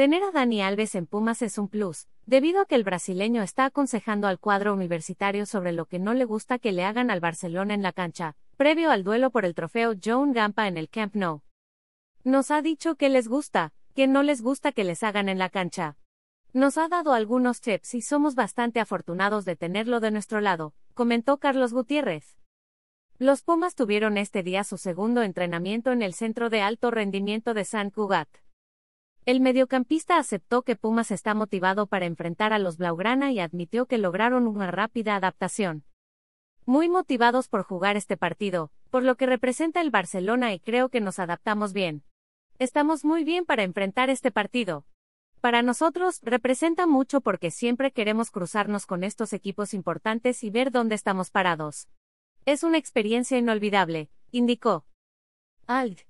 Tener a Dani Alves en Pumas es un plus, debido a que el brasileño está aconsejando al cuadro universitario sobre lo que no le gusta que le hagan al Barcelona en la cancha, previo al duelo por el trofeo Joan Gampa en el Camp Nou. Nos ha dicho que les gusta, que no les gusta que les hagan en la cancha. Nos ha dado algunos tips y somos bastante afortunados de tenerlo de nuestro lado, comentó Carlos Gutiérrez. Los Pumas tuvieron este día su segundo entrenamiento en el Centro de Alto Rendimiento de San Cugat. El mediocampista aceptó que Pumas está motivado para enfrentar a los Blaugrana y admitió que lograron una rápida adaptación. Muy motivados por jugar este partido, por lo que representa el Barcelona y creo que nos adaptamos bien. Estamos muy bien para enfrentar este partido. Para nosotros, representa mucho porque siempre queremos cruzarnos con estos equipos importantes y ver dónde estamos parados. Es una experiencia inolvidable, indicó. Ald.